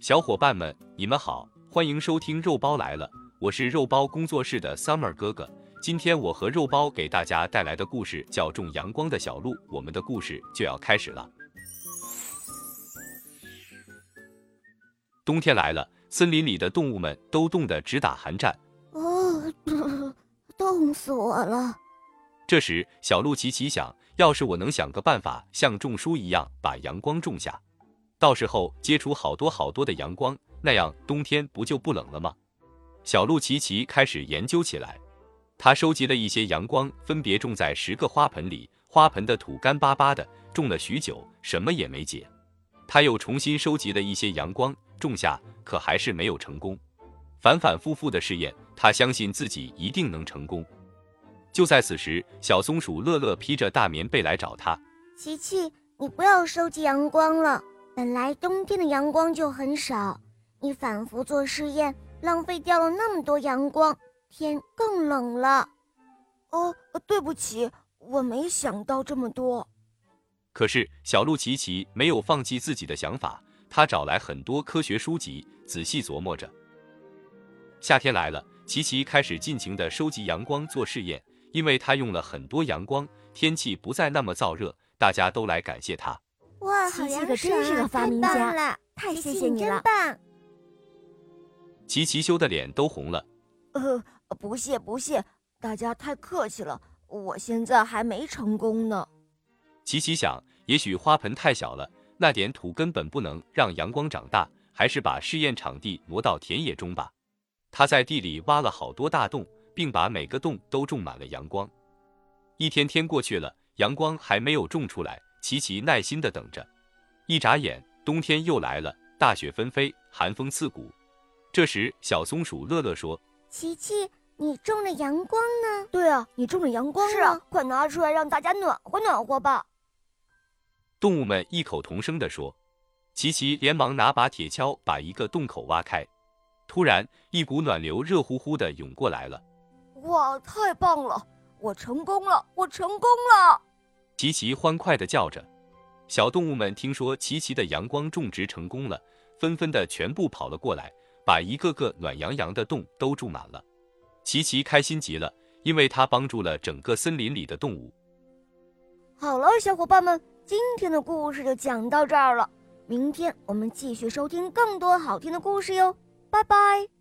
小伙伴们，你们好，欢迎收听肉包来了，我是肉包工作室的 Summer 哥哥。今天我和肉包给大家带来的故事叫《种阳光的小鹿》，我们的故事就要开始了。冬天来了，森林里的动物们都冻得直打寒战。哦，冻死我了！这时，小鹿奇奇想，要是我能想个办法，像种树一样把阳光种下，到时候接出好多好多的阳光，那样冬天不就不冷了吗？小鹿琪琪开始研究起来。他收集了一些阳光，分别种在十个花盆里。花盆的土干巴巴的，种了许久，什么也没结。他又重新收集了一些阳光，种下，可还是没有成功。反反复复的试验，他相信自己一定能成功。就在此时，小松鼠乐乐披着大棉被来找他。琪琪，你不要收集阳光了。本来冬天的阳光就很少，你反复做试验，浪费掉了那么多阳光，天更冷了。哦，对不起，我没想到这么多。可是小鹿奇奇没有放弃自己的想法，他找来很多科学书籍，仔细琢磨着。夏天来了，奇奇开始尽情地收集阳光做试验。因为他用了很多阳光，天气不再那么燥热，大家都来感谢他。哇，琪琪可真是个发明家，太谢谢你了！琪琪羞的脸都红了。呃，不谢不谢，大家太客气了，我现在还没成功呢。琪琪想，也许花盆太小了，那点土根本不能让阳光长大，还是把试验场地挪到田野中吧。他在地里挖了好多大洞。并把每个洞都种满了阳光。一天天过去了，阳光还没有种出来。琪琪耐心地等着。一眨眼，冬天又来了，大雪纷飞，寒风刺骨。这时，小松鼠乐乐说：“琪琪，你种了阳光呢？”“对啊，你种了阳光。”“是啊，快拿出来让大家暖和暖和吧。”动物们异口同声地说。琪琪连忙拿把铁锹，把一个洞口挖开。突然，一股暖流热乎乎地涌过来了。哇，太棒了！我成功了，我成功了！琪琪欢快地叫着。小动物们听说琪琪的阳光种植成功了，纷纷的全部跑了过来，把一个个暖洋洋的洞都种满了。琪琪开心极了，因为他帮助了整个森林里的动物。好了，小伙伴们，今天的故事就讲到这儿了。明天我们继续收听更多好听的故事哟，拜拜。